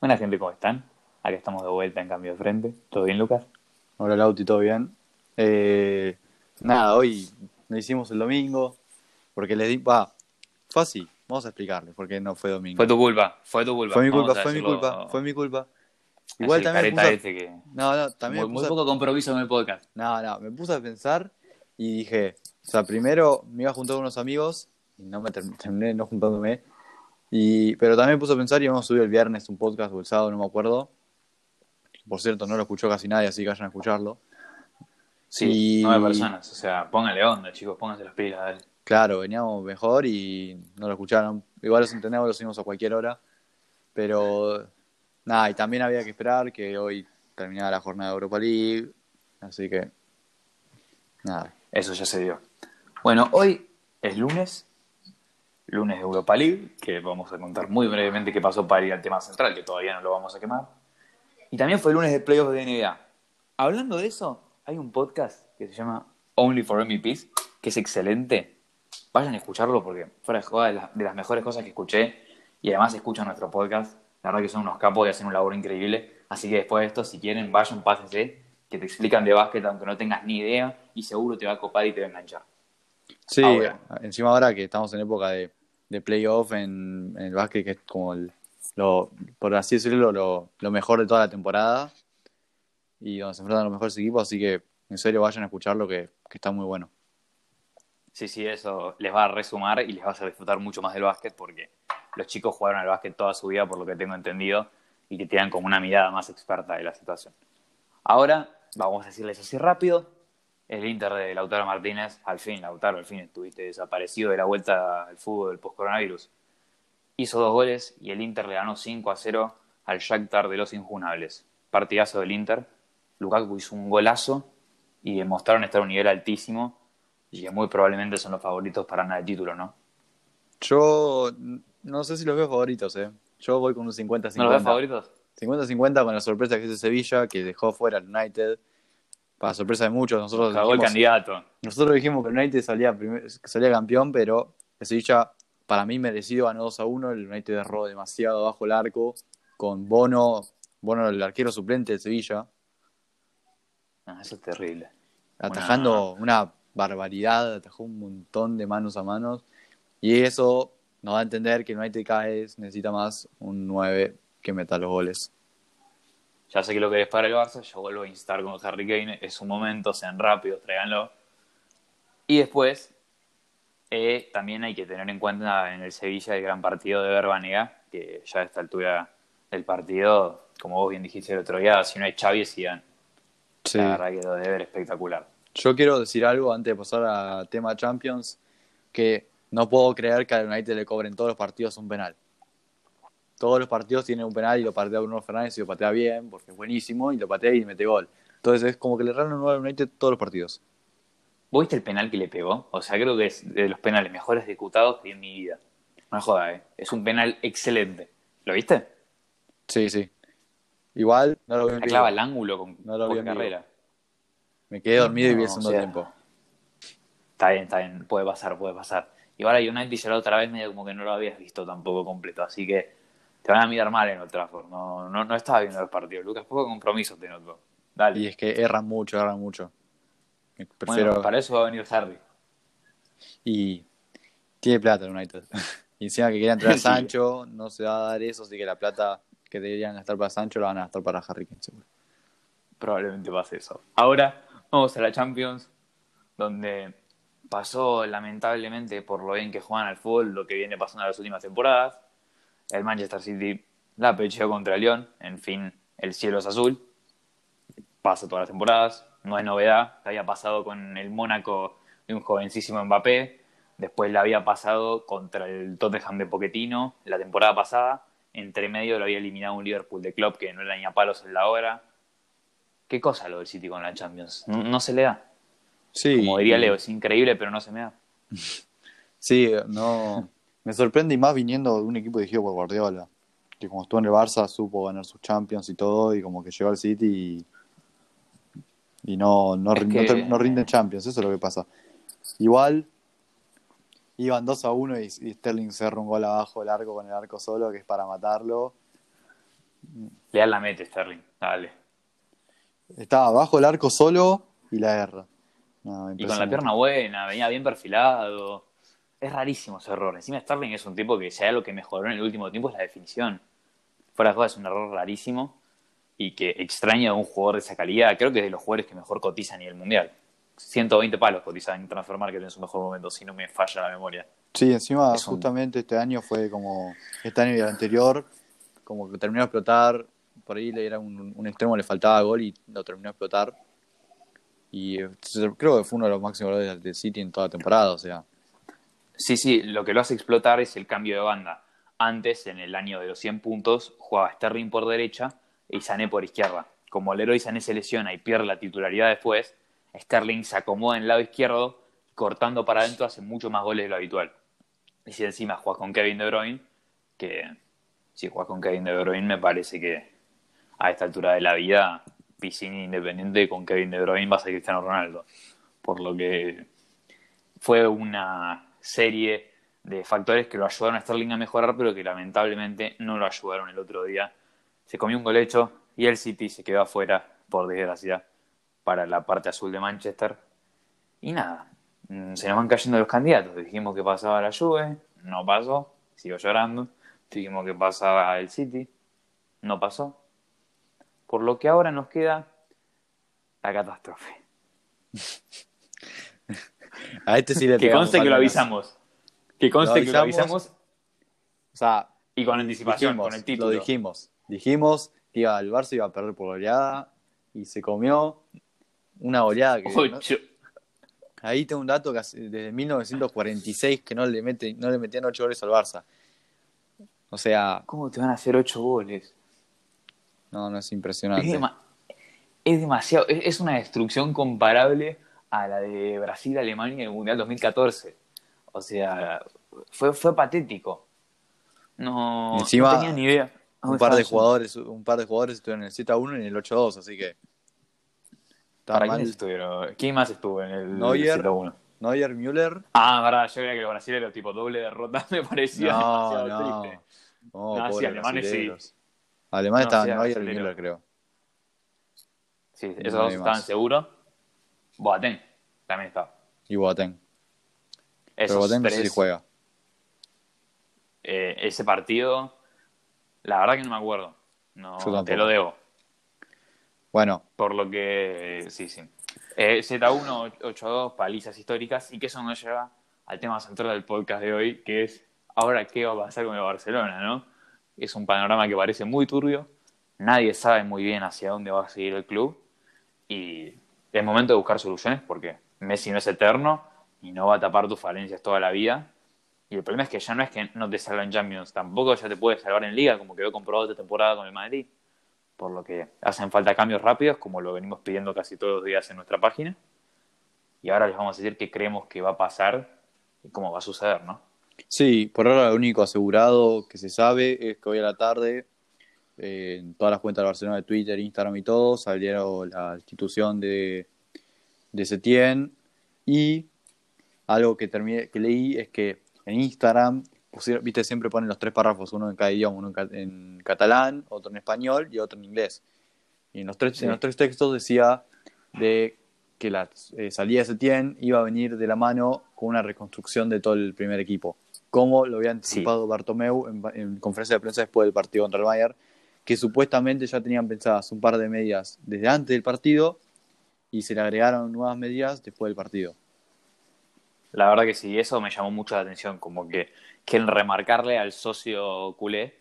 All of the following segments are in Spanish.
Buena gente, ¿cómo están? Acá estamos de vuelta en cambio de frente. ¿Todo bien, Lucas? Hola Lauti, ¿todo bien? Eh, nada, hoy lo hicimos el domingo, porque les di... Va, fue así, vamos a explicarles por qué no fue domingo. Fue tu culpa, fue tu culpa. Fue mi culpa, fue mi culpa, fue mi culpa. Igual también me careta puse a- este que... No, no, también Muy, me muy puse poco compromiso en el podcast. No, no, me puse a pensar y dije, o sea, primero me iba a juntar con unos amigos y no me term- terminé no juntándome. Y, pero también me puse a pensar y vamos a subir el viernes un podcast o el sábado, no me acuerdo. Por cierto, no lo escuchó casi nadie, así que vayan a escucharlo. Sí, Y- nueve personas. O sea, pónganle onda, chicos, pónganse las pilas, dale. Claro, veníamos mejor y no lo escucharon. Igual los entendemos, lo subimos a cualquier hora. Pero nada, y también había que esperar que hoy terminara la jornada de Europa League. Así que nada. Eso ya se dio. Bueno, hoy es lunes, lunes de Europa League, que vamos a contar muy brevemente qué pasó para ir al tema central, que todavía no lo vamos a quemar. Y también fue lunes de playoffs de NBA. Hablando de eso, hay un podcast que se llama Only for MVPs, que es excelente. Vayan a escucharlo porque fuera de joda de, las- de las mejores cosas que escuché y además escuchan nuestro podcast. La verdad que son unos capos y hacen un labor increíble. Así que después de esto, si quieren, vayan, pásense, que te explican de básquet aunque no tengas ni idea y seguro te va a copar y te va a enganchar. Sí, Ahora. encima ahora que estamos en época de, de playoff en, el básquet, que es como lo, por así decirlo, lo, mejor de toda la temporada. Y donde se enfrentan los mejores equipos, así que en serio vayan a escucharlo que, que está muy bueno. Sí, sí, eso les va a resumar y les va a hacer disfrutar mucho más del básquet porque los chicos jugaron al básquet toda su vida, por lo que tengo entendido, y que tienen como una mirada más experta de la situación. Ahora, vamos a decirles así rápido, el Inter de Lautaro Martínez, al fin, Lautaro, al fin estuviste desaparecido de la vuelta al fútbol del post-coronavirus. Hizo dos goles y el Inter le ganó 5 a 0 al Shakhtar de los Injunables. Partidazo del Inter. Lukaku hizo un golazo y demostraron estar a un nivel altísimo y que muy probablemente son los favoritos para ganar el título, ¿no? Yo no sé si los veo favoritos, ¿eh? Yo voy con un 50-50. ¿No los ves favoritos? 50-50 con la sorpresa que es el Sevilla, que dejó fuera al United. Para sorpresa de muchos, nosotros Cagó el dijimos, candidato. nosotros dijimos que el United salía, primer- salía campeón, pero el Sevilla, para mí, merecido ganó 2 a 1. El United erró demasiado bajo el arco, con Bono, Bono el arquero suplente del Sevilla, Ah, eso es terrible. atajando una barbaridad, atajó un montón de manos a manos. Y eso nos da a entender que el United cada vez necesita más un 9 que meta los goles. Ya sé que lo que es para el Barça, yo vuelvo a instar con Harry Kane, es su momento, sean rápidos, tráiganlo. Y después, eh, también hay que tener en cuenta en el Sevilla el gran partido de Verbanega, que ya a esta altura del partido, como vos bien dijiste el otro día, si no hay Xavi es Zidane. Sí. La verdad que lo debe ver espectacular. Yo quiero decir algo antes de pasar a tema Champions, que no puedo creer que al United le cobren todos los partidos un penal. Todos los partidos tienen un penal y lo patea Bruno Fernández y lo patea bien, porque es buenísimo, y lo patea y mete gol. Entonces es como que le regalan un gol United todos los partidos. ¿Vos viste el penal que le pegó? O sea, creo que es de los penales mejores ejecutados que vi en mi vida. No me joda, ¿eh? Es un penal excelente. ¿Lo viste? Sí, sí. Igual no lo vi en clava al ángulo con, No lo vi en carrera. Me quedé dormido y vi el No, segundo o sea, tiempo. Está bien, está bien. Puede pasar, puede pasar. Igual a United ya la otra vez medio como que no lo habías visto tampoco completo. Así que te van a mirar mal en Old Trafford. No, no, no estaba viendo los partidos. Lucas, poco compromiso te noto. Dale. Y es que erran mucho, erran mucho. Bueno, Prefiero... para eso va a venir Harry. Y tiene plata el United. y encima que querían traer a Sí. Sancho, no se va a dar eso, así que la plata que deberían gastar para Sancho la van a gastar para Harry seguro. Probablemente pase eso. Ahora vamos a la Champions, donde pasó lamentablemente por lo bien que juegan al fútbol, lo que viene pasando en las últimas temporadas. El Manchester City la pecheó contra el Lyon. En fin, el cielo es azul. Pasa todas las temporadas. No es novedad. Había pasado con el Mónaco de un jovencísimo Mbappé. Después la había pasado contra el Tottenham de Pochettino la temporada pasada. Entre medio lo había eliminado un Liverpool de Klopp que no era ni a palos en la hora. ¿Qué cosa lo del City con la Champions? No, no se le da. Sí, Como diría Leo, es increíble, pero no se me da. Sí, no. Me sorprende y más viniendo de un equipo dirigido por Guardiola. Que como estuvo en el Barça supo ganar sus Champions y todo, y como que llegó al City y, y no, no, Es rin- que- no ter- no rinde Champions, eso es lo que pasa. Igual iban 2 a 1 y, y Sterling cerra un gol abajo del arco con el arco solo, que es para matarlo. Le dan la mete, Sterling. Dale. Estaba bajo el arco solo y la erra. No, Y con la pierna buena, venía bien perfilado. Es rarísimo ese error. Encima Sterling es un tipo que hay algo que mejoró en el último tiempo es la definición. Fuera de juego es un error rarísimo y que extraña a un jugador de esa calidad. Creo que es de los jugadores que mejor cotiza a nivel mundial. 120 palos cotiza en Transfer Market en su mejor momento, si no me falla la memoria. Sí, encima Es un- justamente este año fue como, este año y el anterior, como que terminó de explotar, por ahí le era un, un extremo, le faltaba gol y lo terminó de explotar. Y eh, creo que fue uno de los máximos goles del City en toda la temporada, o sea, Sí, sí, lo que lo hace explotar es el cambio de banda. Antes, en el año de los 100 puntos, jugaba Sterling por derecha y Sané por izquierda. Como Leroy Sané se lesiona y pierde la titularidad después, Sterling se acomoda en el lado izquierdo, cortando para adentro, hace mucho más goles de lo habitual. Y si encima juegas con Kevin De Bruyne, que si juegas con Kevin De Bruyne me parece que a esta altura de la vida, Piscini independiente con Kevin De Bruyne va a ser Cristiano Ronaldo. Por lo que fue una serie de factores que lo ayudaron a Sterling a mejorar, pero que lamentablemente no lo ayudaron el otro día. Se comió un golecho y el City se quedó afuera, por desgracia, para la parte azul de Manchester. Y nada, mm, se nos van cayendo los candidatos. Dijimos que pasaba la Juve, no pasó, sigo llorando. Dijimos que pasaba el City, no pasó. Por lo que ahora nos queda la catástrofe. a este sí le Que conste que lo avisamos. Que conste que lo avisamos. O sea, y con anticipación, dijimos, con el título. lo dijimos, dijimos que iba, el Barça iba a perder por goleada y se comió una goleada que... ¿no? Ocho. Ahí tengo un dato que desde 1946 que no le, mete, no le metían 8 goles al Barça. O sea, ¿Cómo te van a hacer ocho goles? no, no es Es, impresionante. dema- es demasiado. Es, es una destrucción comparable a la de Brasil-Alemania en el Mundial 2014. O sea, fue, fue patético. No, Encima, no tenía ni idea. un ¿Dónde par de jugadores, un par de jugadores estuvieron en el 7 a 1 y en el 8 a 2, así que ¿Para mal. quiénes estuvieron? ¿Quién más estuvo en el Neuer. 7-1? Neuer, Müller. Ah, verdad, yo creía que los brasileños, tipo doble derrota, me parecía No, demasiado no. triste. No, No, sí, alemanes sí. brasileros. Alemanes No, estaban sí, Neuer y. Müller, creo. Sí, esos dos estaban seguros. Boateng también estaba. Y Boateng. Pero Boateng no sé tres, si juega. eh, ese partido, la verdad que no me acuerdo. No, te lo debo. Bueno, Por lo que, sí, sí. Eh, Z1, 8-2, palizas históricas. Y que eso nos lleva al tema central del podcast de hoy, que es ahora qué va a pasar con el Barcelona, ¿no? Es un panorama que parece muy turbio. Nadie sabe muy bien hacia dónde va a seguir el club. Y es momento de buscar soluciones porque Messi no es eterno y no va a tapar tus falencias toda la vida. Y el problema es que ya no es que no te salva en Champions, tampoco ya te puede salvar en Liga, como quedó comprobado esta temporada con el Madrid por lo que hacen falta cambios rápidos, como lo venimos pidiendo casi todos los días en nuestra página. Y ahora les vamos a decir qué creemos que va a pasar y cómo va a suceder, ¿no? sí, por ahora lo único asegurado que se sabe es que hoy a la tarde, eh, en todas las cuentas de Barcelona de Twitter, Instagram y todo, salieron la institución de, de Setién y algo que, terminé, que leí es que en Instagram, pusieron- viste, siempre ponen los tres párrafos, uno en cada idioma, uno en, ca- en catalán, otro en español y otro en inglés. Y en los tres, Sí. en los tres textos decía de que la eh, salida de Setién iba a venir de la mano con una reconstrucción de todo el primer equipo. Como lo había anticipado Bartomeu en, en conferencia de prensa después del partido contra el Bayern, que supuestamente ya tenían pensadas un par de medidas desde antes del partido y se le agregaron nuevas medidas después del partido. La verdad que sí, eso me llamó mucho la atención, como que quieren remarcarle al socio culé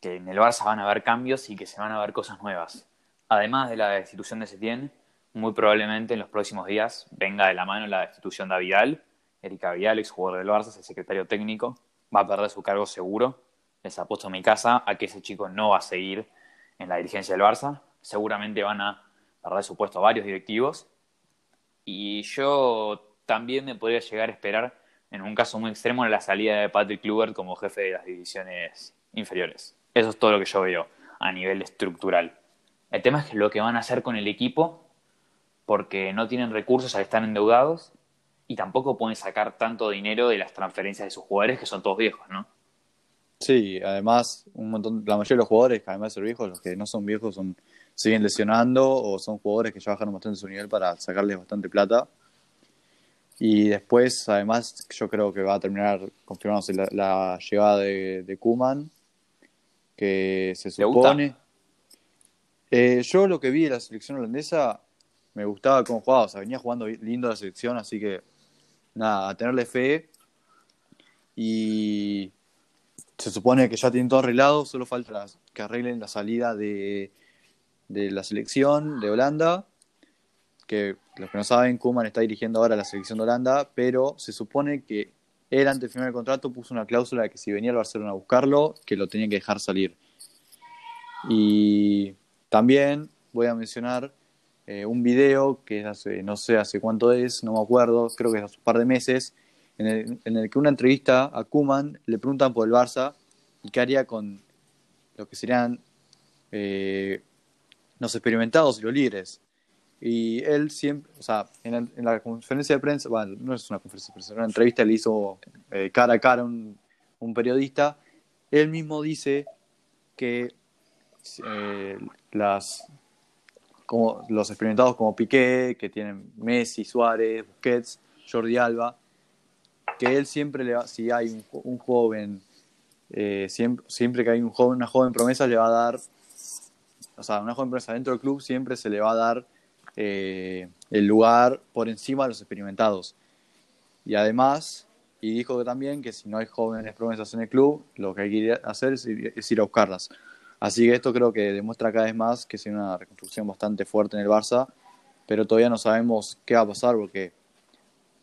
que en el Barça van a haber cambios y que se van a ver cosas nuevas. Además de la destitución de Setién, muy probablemente en los próximos días venga de la mano la destitución de Vidal. Erika Vidal, ex jugador del Barça, es el secretario técnico, va a perder su cargo seguro. Les apuesto mi casa a que ese chico no va a seguir en la dirigencia del Barça. Seguramente van a perder su puesto a varios directivos. Y yo también me podría llegar a esperar, en un caso muy extremo, la salida de Patrick Kluivert como jefe de las divisiones inferiores. Eso es todo lo que yo veo a nivel estructural. El tema es lo que van a hacer con el equipo, porque no tienen recursos al estar endeudados y tampoco pueden sacar tanto dinero de las transferencias de sus jugadores, que son todos viejos, ¿no? Sí, además, un montón, la mayoría de los jugadores, además de ser viejos, los que no son viejos son siguen lesionando o son jugadores que ya bajaron bastante su nivel para sacarles bastante plata. Y después, además, yo creo que va a terminar confirmándose la, la llegada de, de Kuman, que se supone. Eh, yo lo que vi de la selección holandesa, me gustaba cómo jugaba, o sea, venía jugando lindo la selección, así que nada, a tenerle fe. Y se supone que ya tienen todo arreglado, solo falta que arreglen la salida de, de la selección de Holanda. Que los que no saben, Koeman está dirigiendo ahora la selección de Holanda, pero se supone que él antes de firmar el contrato puso una cláusula de que si venía al Barcelona a buscarlo, que lo tenían que dejar salir. Y también voy a mencionar eh, un video que hace, no sé hace cuánto es, no me acuerdo, creo que es hace un par de meses, en el, en el que una entrevista a Kuman le preguntan por el Barça y qué haría con lo que serían eh, los experimentados y los libres. Y él siempre, o sea, en la, en la conferencia de prensa, bueno, no es una conferencia de prensa, una entrevista le hizo eh, cara a cara un periodista, él mismo dice que eh, las como los experimentados como Piqué, que tienen Messi, Suárez, Busquets, Jordi Alba, que él siempre le va, si hay un, un joven, eh, siempre, siempre que hay un joven, una joven promesa, le va a dar, o sea, una joven promesa dentro del club siempre se le va a dar eh, el lugar por encima de los experimentados. Y además, y dijo que también que si no hay jóvenes promesas en el club, lo que hay que ir a hacer es ir, es ir a buscarlas. Así que esto creo que demuestra cada vez más que es una reconstrucción bastante fuerte en el Barça, pero todavía no sabemos qué va a pasar porque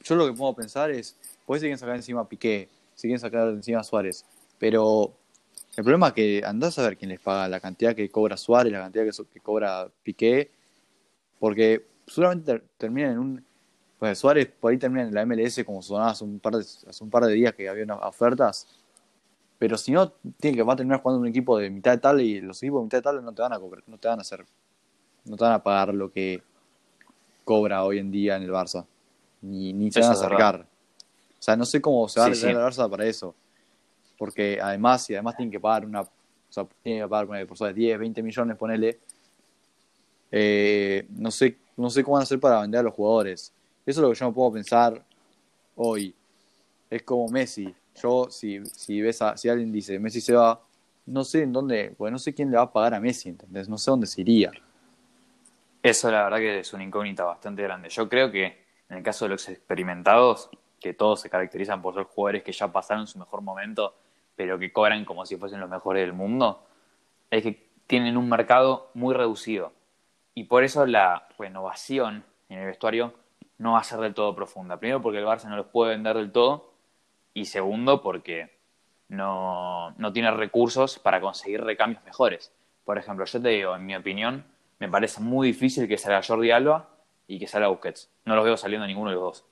yo lo que puedo pensar es, pues siguen sacar encima a Piqué, siguen sacar encima a Suárez, pero el problema es que andás a ver quién les paga la cantidad que cobra Suárez, la cantidad que, so- que cobra Piqué, porque seguramente ter- terminan en un... Pues Suárez por ahí termina en la MLS como sonaba hace un par de, hace un par de días que había unas ofertas, pero si no, tiene que va a terminar jugando un equipo de mitad de tal y los equipos de mitad de tal no te van a cobrar, no te van a hacer, no te van a pagar lo que cobra hoy en día en el Barça, ni, ni se van a acercar. O sea, no sé cómo se va a arreglar sí. el Barça para eso, porque además, y además tienen que pagar una, o sea, tienen que pagar ponele, por sobre 10, 20 millones, ponele, eh, no sé, no sé cómo van a hacer para vender a los jugadores. Eso es lo que yo no puedo pensar hoy. Es como Messi. Yo, si, si ves a, si alguien dice Messi se va, no sé en dónde, pues no sé quién le va a pagar a Messi, ¿entendés? No sé dónde se iría. Eso la verdad que es una incógnita bastante grande. Yo creo que en el caso de los experimentados, que todos se caracterizan por ser jugadores que ya pasaron su mejor momento, pero que cobran como si fuesen los mejores del mundo, es que tienen un mercado muy reducido. Y por eso la renovación en el vestuario no va a ser del todo profunda. Primero porque el Barça no los puede vender del todo y segundo porque no, no tiene recursos para conseguir recambios mejores. Por ejemplo, yo te digo, en mi opinión, me parece muy difícil que salga Jordi Alba y que salga Busquets. No los veo saliendo ninguno de los dos.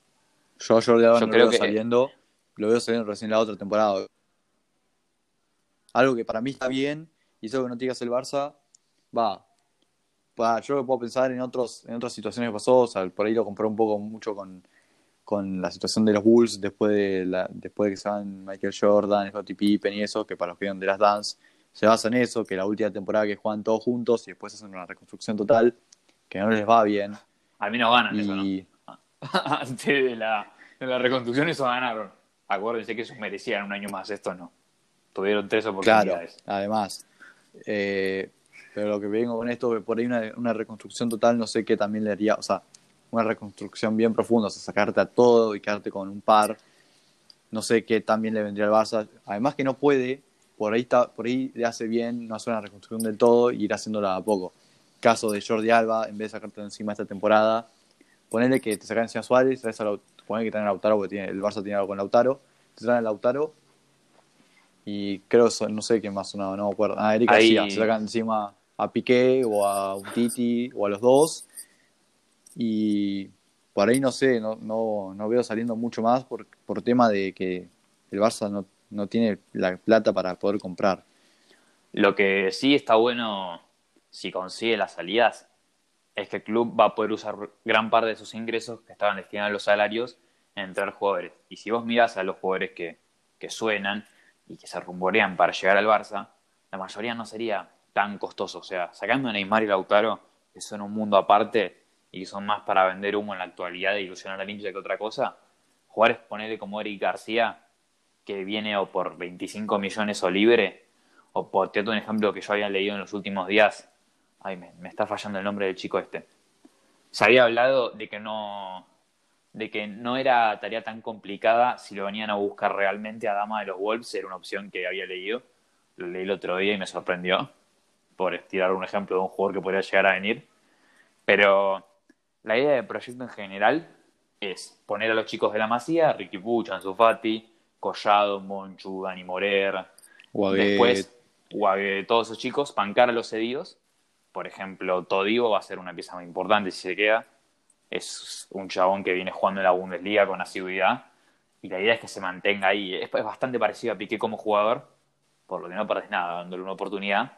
Yo a Jordi Alba Yo no creo lo veo que- saliendo, lo veo saliendo recién la otra temporada. Algo que para mí está bien, y eso que no que hacer el Barça, va. Va, yo lo puedo pensar en otros en otras situaciones que pasó, o sea, por ahí lo compré un poco mucho con, con la situación de los Bulls después de la, después de que se van Michael Jordan, Scottie Pippen y eso, que para los que vieron de las Dance, se basa en eso, que la última temporada que juegan todos juntos y después hacen una reconstrucción total, que no les va bien. Al menos ganan eso, ¿no? Antes de la, de la reconstrucción eso ganaron. Acuérdense que esos merecían un año más, estos no. Tuvieron tres Claro, oportunidades. además. Eh, pero lo que vengo con esto, por ahí una, una reconstrucción total, no sé qué también le haría, o sea, una reconstrucción bien profunda, o sea, sacarte a todo y quedarte con un par, no sé qué también le vendría al Barça. Además que no puede, por ahí, está, por ahí le hace bien no hacer una reconstrucción del todo y ir haciéndola a poco. Caso de Jordi Alba, en vez de sacarte encima esta temporada, ponerle que te sacan encima a Suárez, traes a ponele que traen a Lautaro, porque tiene, el Barça tiene algo con Lautaro, te traen a Lautaro y creo no sé quién más sonaba, no me acuerdo. Ah, Eric Ahí- García, se sacan encima a Piqué o a Titi o a los dos. Y por ahí no sé, no, no, no veo saliendo mucho más por, por tema de que el Barça no, no tiene la plata para poder comprar. Lo que sí está bueno, si consigue las salidas, es que el club va a poder usar gran parte de sus ingresos que estaban destinados a los salarios en traer jugadores. Y si vos mirás a los jugadores que, que suenan, y que se rumorean para llegar al Barça, la mayoría no sería tan costoso. O sea, sacando a Neymar y Lautaro, que son un mundo aparte y son más para vender humo en la actualidad e ilusionar al hincha que otra cosa, jugadores, ponerle como Eric García, que viene o por 25 millones o libre, o por, te un ejemplo que yo había leído en los últimos días, ay, me, me está fallando el nombre del chico este. Se había hablado de que no, de que no era tarea tan complicada si lo venían a buscar realmente a Dama de los Wolves, era una opción que había leído, lo leí el otro día y me sorprendió, por tirar un ejemplo de un jugador que podría llegar a venir, pero la idea del proyecto en general es poner a los chicos de la Masía, Ricky Puch, Ansu Fati, Collado, Monchu, Dani Morer, después todos esos chicos, pancar a los cedidos, por ejemplo, Todivo va a ser una pieza muy importante si se queda, es un chabón que viene jugando en la Bundesliga con asiduidad y la idea es que se mantenga ahí. Es, bastante parecido a Piqué como jugador, por lo que no perdés nada dándole una oportunidad.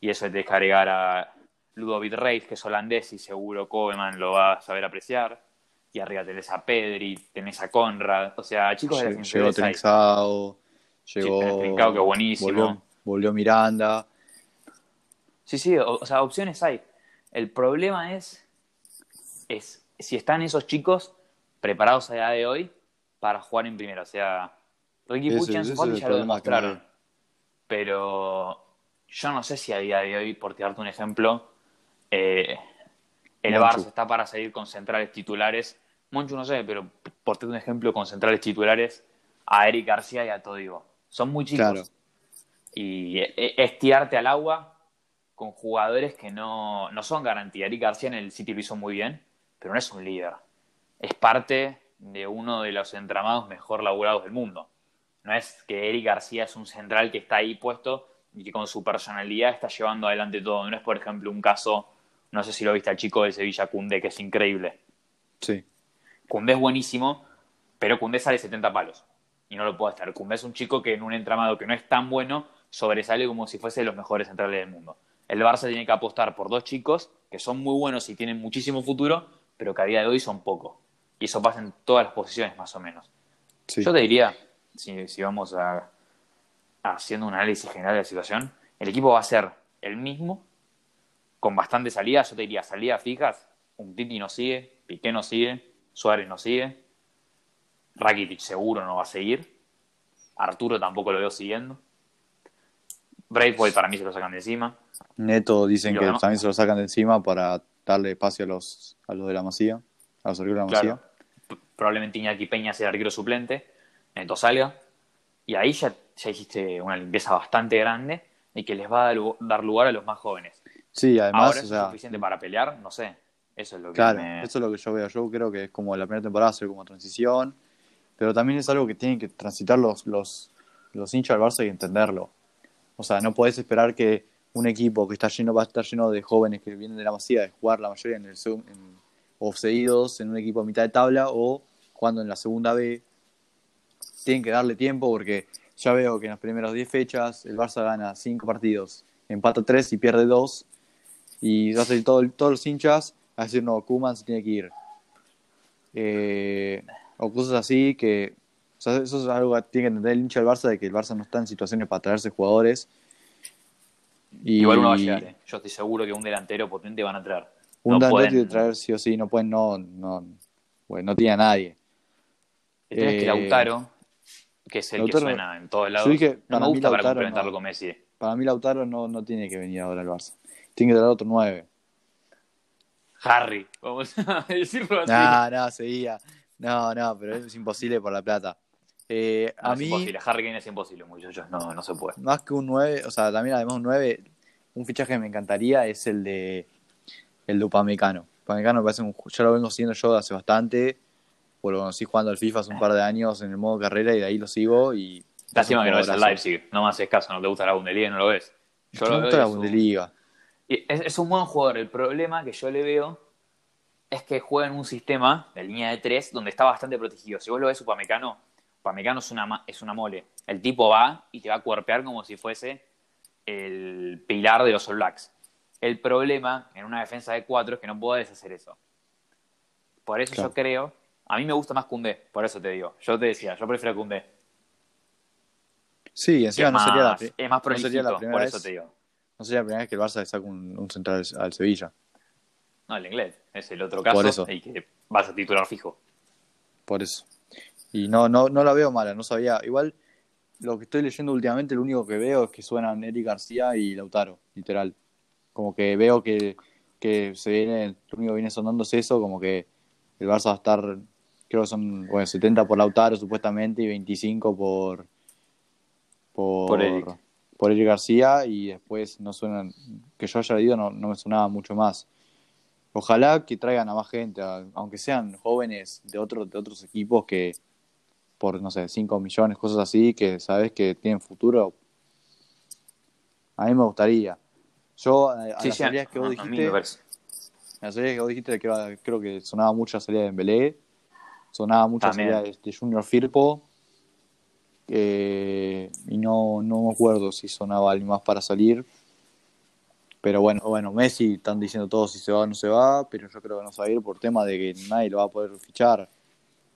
Y eso te que agregar a Ludovic Reis, que es holandés y seguro Koeman lo va a saber apreciar. Y arriba tenés a Pedri, tenés a Conrad. O sea, chicos de la Llegó Trixao, llegó... que buenísimo. Volvió, Miranda. Sí, sí, o sea, opciones hay. El problema es es si están esos chicos preparados a día de hoy para jugar en primera. O sea, Ricky Puch y ya lo demostraron. Pero yo no sé si a día de hoy, por tirarte un ejemplo, eh, el Barça está para seguir con centrales titulares. Monchu no sé, pero por tirarte un ejemplo, con centrales titulares a Eric García y a Todivo. Son muy chicos. Y es tirarte al agua con jugadores que no, no son garantía. Eric García en el City lo hizo muy bien pero no es un líder. Es parte de uno de los entramados mejor laburados del mundo. No es que Eric García es un central que está ahí puesto y que con su personalidad está llevando adelante todo. No es, por ejemplo, un caso, no sé si lo viste al chico de Sevilla, Cundé, que es increíble. Sí. Cundé es buenísimo, pero Cundé sale 70 palos y no lo puede estar. Cundé es un chico que en un entramado que no es tan bueno sobresale como si fuese de los mejores centrales del mundo. El Barça tiene que apostar por dos chicos que son muy buenos y tienen muchísimo futuro, pero que a día de hoy son pocos. Y eso pasa en todas las posiciones, más o menos. Yo te diría, si, si vamos a, haciendo un análisis general de la situación, el equipo va a ser el mismo, con bastante salida. Yo te diría, salidas fijas, un Titi no sigue, Piqué no sigue, Suárez no sigue, Rakitic seguro no va a seguir, Arturo tampoco lo veo siguiendo. Braithwaite para mí se lo sacan de encima. Neto dicen que también se lo sacan de encima para darle espacio a los, a los de la Masía, a los arqueros de la Masía. Probablemente Iñaki Peña sea el arquero suplente, Neto salga, y ahí ya, ya hiciste una limpieza bastante grande y que les va a dar lugar a los más jóvenes. Sí, además. Ahora, ¿es suficiente para pelear? No sé. Eso es lo que Claro, eso es lo que yo veo. Yo creo que es como la primera temporada, ser como transición, pero también es algo que tienen que transitar los, los, los hinchas del Barça y entenderlo. O sea, no puedes esperar que un equipo que está lleno, va a estar lleno de jóvenes que vienen de la masía de jugar la mayoría en el en, o en un equipo a mitad de tabla o jugando en la segunda B. Tienen que darle tiempo porque ya veo que en las primeras 10 fechas el Barça gana 5 partidos, empata 3 y pierde 2. Y va a salir todo, todos los hinchas a decir, no, Kuman se tiene que ir. Eh, o cosas así que. Eso es algo que tiene que entender el hincha del Barça, de que el Barça no está en situaciones para traerse jugadores Igual uno va a llegar, ¿eh? Yo estoy seguro que un delantero potente van a traer. Un delantero tiene que traer sí o sí, no pueden, no, no, pues no tiene a nadie. Tienes que eh, Lautaro, que es el que suena en todos lados, no me gusta para complementarlo con Messi. Para mí Lautaro no, no tiene que venir ahora al Barça. Tiene que traer otro 9. Harry, vamos a decirlo así. No, no, seguía. No, no, pero es imposible por la plata. Eh, a es mí, imposible, Harry Kane es imposible, muchachos, no, no se puede. Más que un 9, o sea, también además un 9, un fichaje que me encantaría es el de el de Upamecano. Upamecano me parece un, ya lo vengo siguiendo yo hace bastante, porque lo conocí jugando al FIFA hace un par de años en el modo carrera y de ahí lo sigo y... Lástima que no ves el Leipzig, no más es caso, no te gusta la Bundesliga no lo ves. Yo lo gusta la Bundesliga. Es, es, un buen jugador, el problema que yo le veo es que juega en un sistema de línea de 3 donde está bastante protegido. Si vos lo ves Upamecano, Pamecano es una, es una mole. El tipo va y te va a cuerpear como si fuese el pilar de los All Blacks. El problema en una defensa de cuatro es que no puedes hacer eso. Por eso yo creo, a mí me gusta más Cundé, por eso te digo. Yo te decía, yo prefiero Cundé. Sí, encima es, no sería la, es más no sería la prolijito, primera por vez. eso te digo. no sería la primera vez que el Barça le saca un, un central al, al Sevilla. No, el inglés es el otro caso Por eso. y que vas a titular fijo. Por eso. Y no, no, no la veo mala, no sabía. Igual, lo que estoy leyendo últimamente, lo único que veo es que suenan Eric García y Lautaro, literal. Como que veo que, que se viene, lo único que viene sonando es eso, como que el Barça va a estar, creo que son bueno, 70 por Lautaro supuestamente y 25 por por, Por Eric. por Eric García y después no suenan, que yo haya leído no, no me sonaba mucho más. Ojalá que traigan a más gente, aunque sean jóvenes de, otros de otros equipos que por, no sé, 5 millones, cosas así, que sabes que tienen futuro. A mí me gustaría. Yo, a, las sí, salidas que vos dijiste, las salidas que vos dijiste, creo, creo que sonaba mucho la salida de Dembélé, sonaba mucho la salida de, de Junior Firpo, eh, y no, no me acuerdo si sonaba alguien más para salir. Pero bueno, bueno, Messi están diciendo todos si se va o no se va, pero yo creo que no se va a ir por tema de que nadie lo va a poder fichar.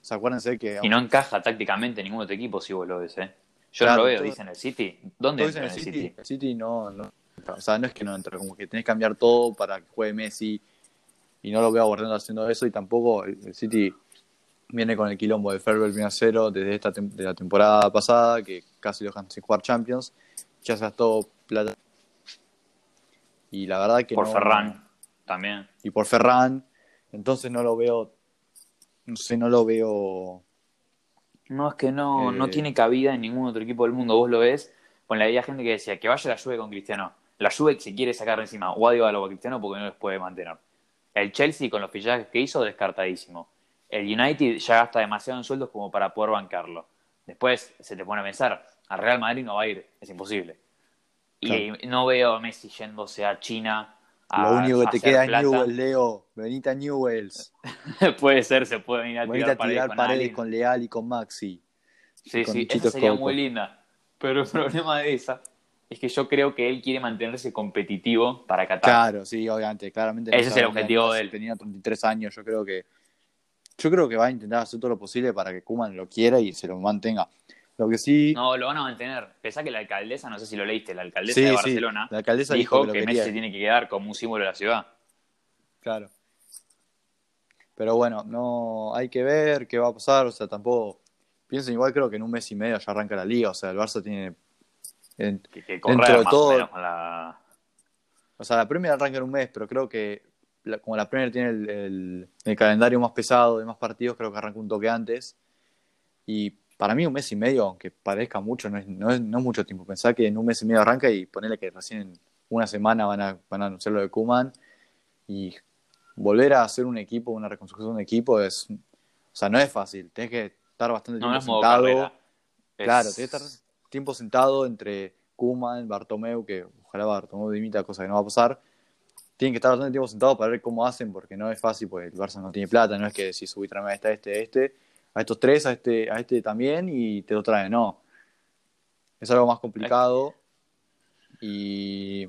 O sea, acuérdense que Y no encaja tácticamente en ningún otro equipo si vos lo ves, ¿eh? Yo Claro, no lo veo, todo- dicen el City. ¿Dónde entra el el City, City? el City no, no, o sea, no es que no entra, como que tenés que cambiar todo para que juegue Messi y no lo veo abordando haciendo eso y tampoco el, City viene con el quilombo de Ferber 1 a 0 desde esta de la temporada pasada que casi lo dejan sin jugar Champions, ya se gastó plata y la verdad que Por no- Ferran también. y por Ferran, entonces no lo veo, no sé, no lo veo No, es que no, no Eh. tiene cabida en ningún otro equipo del mundo. Vos lo ves, con la había gente que decía que vaya la Juve con Cristiano. La Juve se quiere sacar encima o a Dybala o a Cristiano porque no les puede mantener. El Chelsea con los fichajes que hizo, descartadísimo. El United ya gasta demasiado en sueldos como para poder bancarlo. Después se te pone a pensar, al Real Madrid no va a ir, es imposible. Y no veo a Messi yéndose a China. A, lo único que te queda es. Newell, Leo, Benita Newells. puede ser, se puede venir a Venite tirar a tirar con paredes con Leal y con Maxi. Sí, con sí, esa sería muy linda. Pero el problema de esa es que yo creo que él quiere mantenerse competitivo para Qatar. Claro, sí, obviamente, claramente. Ese es el objetivo de él. Tenía 33 años, yo creo que yo creo que va a intentar hacer todo lo posible para que Kuman lo quiera y se lo mantenga. Lo que sí, No, lo van a mantener. Pensá que la alcaldesa, no sé si lo leíste, la alcaldesa sí, de sí, Barcelona la alcaldesa dijo dijo, que, Messi se tiene que quedar como un símbolo de la ciudad. Claro. Pero bueno, no hay que ver qué va a pasar, o sea, tampoco piensen igual creo que en un mes y medio ya arranca la liga, o sea, el Barça tiene en- Que, que Dentro correr de más todo- o menos con la... O sea, la Premier arranca en un mes, pero creo que la- como la Premier tiene el, el- el calendario más pesado de más partidos, creo que arranca un toque antes. Y para mí un mes y medio, aunque parezca mucho, no es, no es, no es mucho tiempo. Pensá que en un mes y medio arranca y ponerle que recién en una semana van a, van a anunciar lo de Kuman. Y volver a hacer un equipo, una reconstrucción de un equipo, es, o sea, no es fácil. Tenés que estar bastante No, tiempo es sentado. Claro, tenés que estar tiempo sentado entre Kuman, Bartomeu, que ojalá Bartomeu dimita, cosa que no va a pasar. Tienen que estar bastante tiempo sentados para ver cómo hacen, porque no es fácil, porque el Barça no tiene plata, no es que si subí a este, este, este, a estos tres, a este, a este también, y te lo traen, no. Es algo más complicado. Y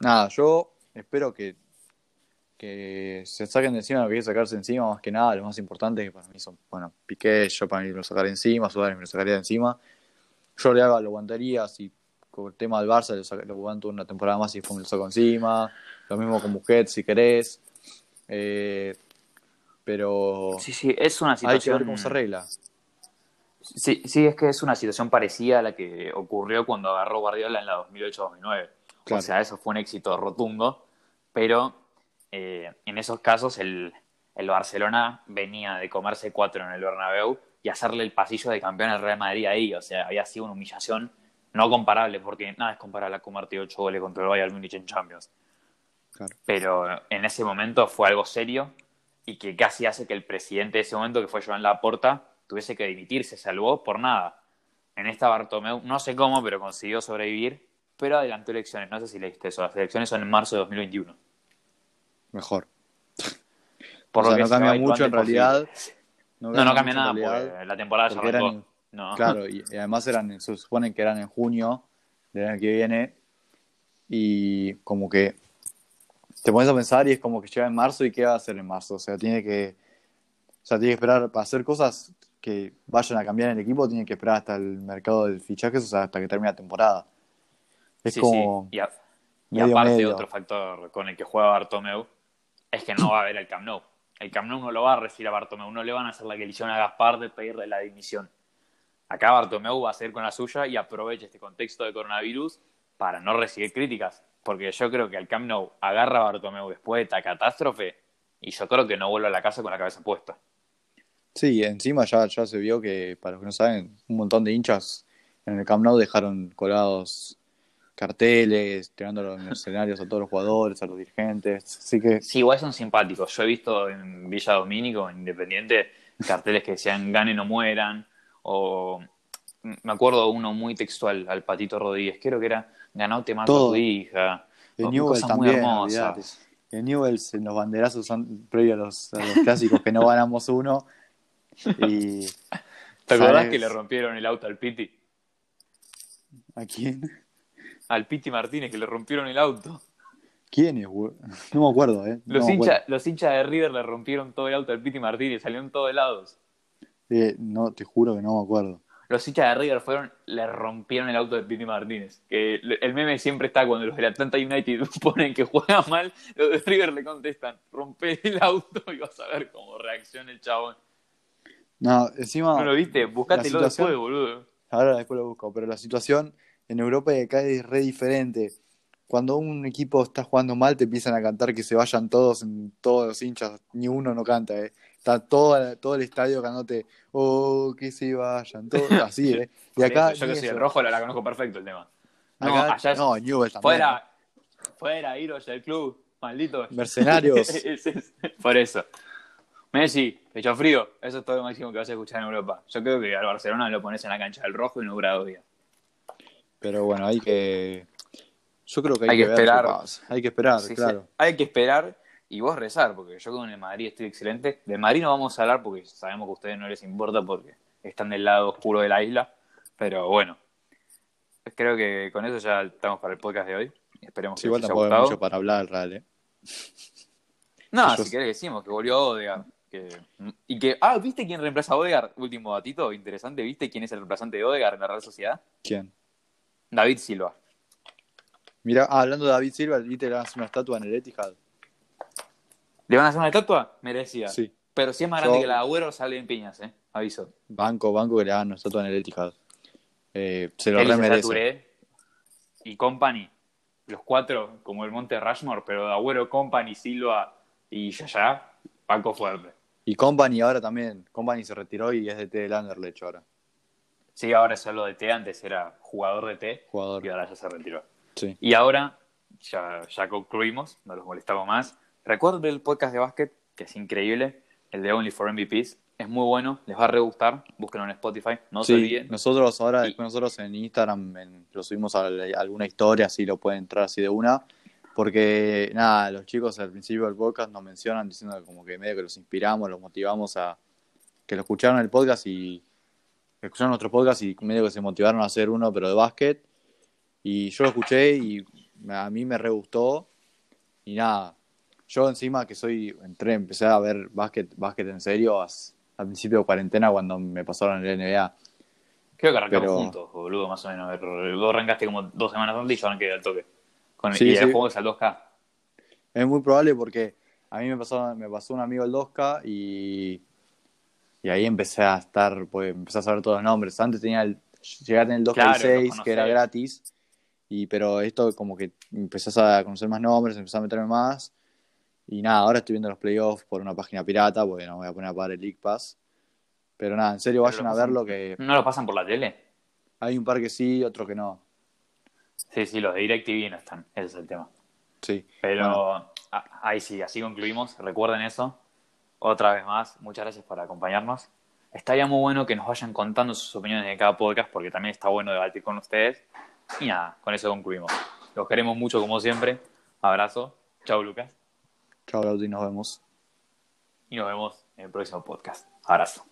nada, yo espero que, que se saquen de encima lo que hay que sacarse encima, más que nada, lo más importante que para mí son, bueno, Piqué, yo para mí me lo sacaría encima, Suárez me lo sacaría de encima. Jordi Alba lo aguantaría, si con el tema del Barça lo, lo aguanto una temporada más y después me lo saco encima. Lo mismo con Busquets si querés. Eh, pero Sí, sí, es una hay que situación... ver cómo se arregla. Sí, sí, es que es una situación parecida a la que ocurrió cuando agarró Guardiola en la 2008-2009. Claro. O sea, eso fue un éxito rotundo, pero eh, en esos casos el, el Barcelona venía de comerse cuatro en el Bernabéu y hacerle el pasillo de campeón al Real Madrid ahí. O sea, había sido una humillación no comparable, porque nada es comparable a comerte ocho goles contra el Bayern Múnich en Champions. Claro. Pero en ese momento fue algo serio y que casi hace que el presidente de ese momento, que fue Joan Laporta, tuviese que dimitir, se salvó por nada. En esta Bartomeu, no sé cómo, pero consiguió sobrevivir, pero adelantó elecciones. No sé si leíste eso, las elecciones son en marzo de 2021. Mejor. Por O lo sea, que no cambia mucho en realidad. No, no cambia mucho nada, realidad, la temporada ya eran arrancó. No. Claro, y, y además eran, se supone que eran en junio del año que viene. Y como que te pones a pensar y es como que llega en marzo y qué va a hacer en marzo. O sea, tiene que, o sea, tiene que esperar para hacer cosas que vayan a cambiar el equipo tienen que esperar hasta el mercado del fichaje, o sea, hasta que termine la temporada. Es Sí, como sí. Y, a- y medio aparte, medio. otro factor con el que juega Bartomeu es que no va a haber el Camp Nou. El Camp Nou no lo va a recibir a Bartomeu, no le van a hacer la que le hicieron a Gaspar de pedirle la dimisión. Acá Bartomeu va a seguir con la suya y aprovecha este contexto de coronavirus para no recibir críticas. Porque yo creo que el Camp Nou agarra a Bartomeu después de esta catástrofe y yo creo que no vuelve a la casa con la cabeza puesta. Sí, encima ya, ya se vio que, para los que no saben, un montón de hinchas en el Camp Nou dejaron colgados carteles, tirándolo en escenarios a todos los jugadores, a los dirigentes. Así que Sí, igual son simpáticos. Yo he visto en Villa Domínico, en Independiente, carteles que decían ganen o mueran. O me acuerdo uno muy textual al Patito Rodríguez, creo que era ganó te mato a tu hija. el O Newell también. El Newell's en los banderazos son previo a los, a los clásicos que no ganamos uno. Y ¿Te acordás ¿Sabes? que le rompieron el auto al Piti? ¿a quién? Al Piti Martínez, que le rompieron el auto. ¿Quién es? No me acuerdo, ¿eh? Los, hinchas, los hinchas de River le rompieron todo el auto al Piti Martínez, salieron todos helados. Eh, no, te juro que no me acuerdo. Los hinchas de River fueron, le rompieron el auto de Piti Martínez. Que el meme siempre está cuando los del Atlanta United ponen que juega mal, los de River le contestan, rompe el auto y vas a ver cómo reacciona el chabón. No, encima. ¿No lo viste? Buscátelo después, boludo. Ahora después lo busco, pero la situación en Europa y acá es re diferente. Cuando un equipo está jugando mal, te empiezan a cantar que se vayan todos, en todos los hinchas, ni uno no canta, ¿eh? Está todo, todo el estadio cantándote, oh, que se vayan, todo así, ¿eh? Y acá, yo que soy el rojo la, la conozco perfecto el tema. No, Acá- allá es- no, Newell también. fuera, fuera, iros del club, maldito. Mercenarios. Por eso. Messi, pecho frío, eso es todo lo máximo que vas a escuchar en Europa. Yo creo que al Barcelona lo pones en la cancha del rojo y no dura dos días. Pero bueno, hay que. Yo creo que hay, Hay que qué esperar. Hay que esperar, Sí, sí. claro. Hay que esperar y vos rezar, porque yo con el Madrid estoy excelente. De Madrid no vamos a hablar porque sabemos que a ustedes no les importa porque están del lado oscuro de la isla. Pero bueno, creo que con eso ya estamos para el podcast de hoy. Esperemos Sí, que igual les haya tampoco gustado. mucho para hablar, real, ¿eh? No, si querés decimos que volvió Odegaard. Que... Y que, ah, ¿viste quién reemplaza a Odegaard? Último datito interesante, ¿viste quién es el reemplazante de Odegaard en la Real Sociedad? ¿Quién? David Silva. Mira, ah, hablando de David Silva, ¿viste le una estatua en el Etihad? ¿Le van a hacer una estatua? Merecía. Sí. Pero si es más grande Yo- que la de Agüero, sale en piñas, ¿eh? Aviso. Banco, banco que le hagan una estatua en el Etihad. Eh, se lo remerece. Touré y Company, los cuatro como el Monte Rushmore, pero de Agüero, Company, Silva y Yaya, banco fuerte. Y Company ahora también. Company se retiró y es de T del Anderlecht ahora. Sí, ahora es lo de T, antes era jugador de T Jugador. y ahora ya se retiró. Sí. Y ahora ya, ya concluimos, no los molestamos más. Recuerden el podcast de básquet, que es increíble, el de Only for MVPs. Es muy bueno, les va a re gustar. Búsquenlo en Spotify, no se Sí, olviden. nosotros ahora, Y- después nosotros en Instagram en- lo subimos a la- alguna historia, así lo pueden entrar así de una. Porque, nada, los chicos al principio del podcast nos mencionan diciendo que como que medio que los inspiramos, los motivamos a que lo escucharon el podcast y que escucharon nuestro podcast y medio que se motivaron a hacer uno, pero de básquet. Y yo lo escuché y a mí me re gustó. Y nada, yo encima que soy, entré, empecé a ver básquet, básquet en serio al principio de cuarentena cuando me pasaron el NBA. Creo que arrancamos Pero- juntos, boludo, más o menos. A Vos arrancaste como dos semanas antes y yo arranqué al toque. Con el, Sí, y el sí. juego es al 2K. Es muy probable porque a mí me pasó, me pasó un amigo el 2K y, y ahí empecé a estar, pues empecé a saber todos los nombres. Antes tenía el, llegué a tener el 2K Claro, y 6, los que era gratis, y pero esto como que empezás a conocer más nombres, empezás a meterme más. Y nada, ahora estoy viendo los playoffs por una página pirata, porque no voy a poner a pagar el League Pass. Pero nada, en serio, Pero vayan a verlo que ¿No lo pasan por la tele? hay un par que sí, otro que no. Sí, sí, los de DirecTV no están. Ese es el tema. Sí. Pero Bueno, ah, ahí sí, así concluimos. Recuerden eso. Otra vez más, muchas gracias por acompañarnos. Estaría muy bueno que nos vayan contando sus opiniones de cada podcast, porque también está bueno debatir con ustedes. Y nada, con eso concluimos. Los queremos mucho como siempre. Abrazo. Chao, Lucas. Chao, Lauti, nos vemos. Y nos vemos en el próximo podcast. Abrazo.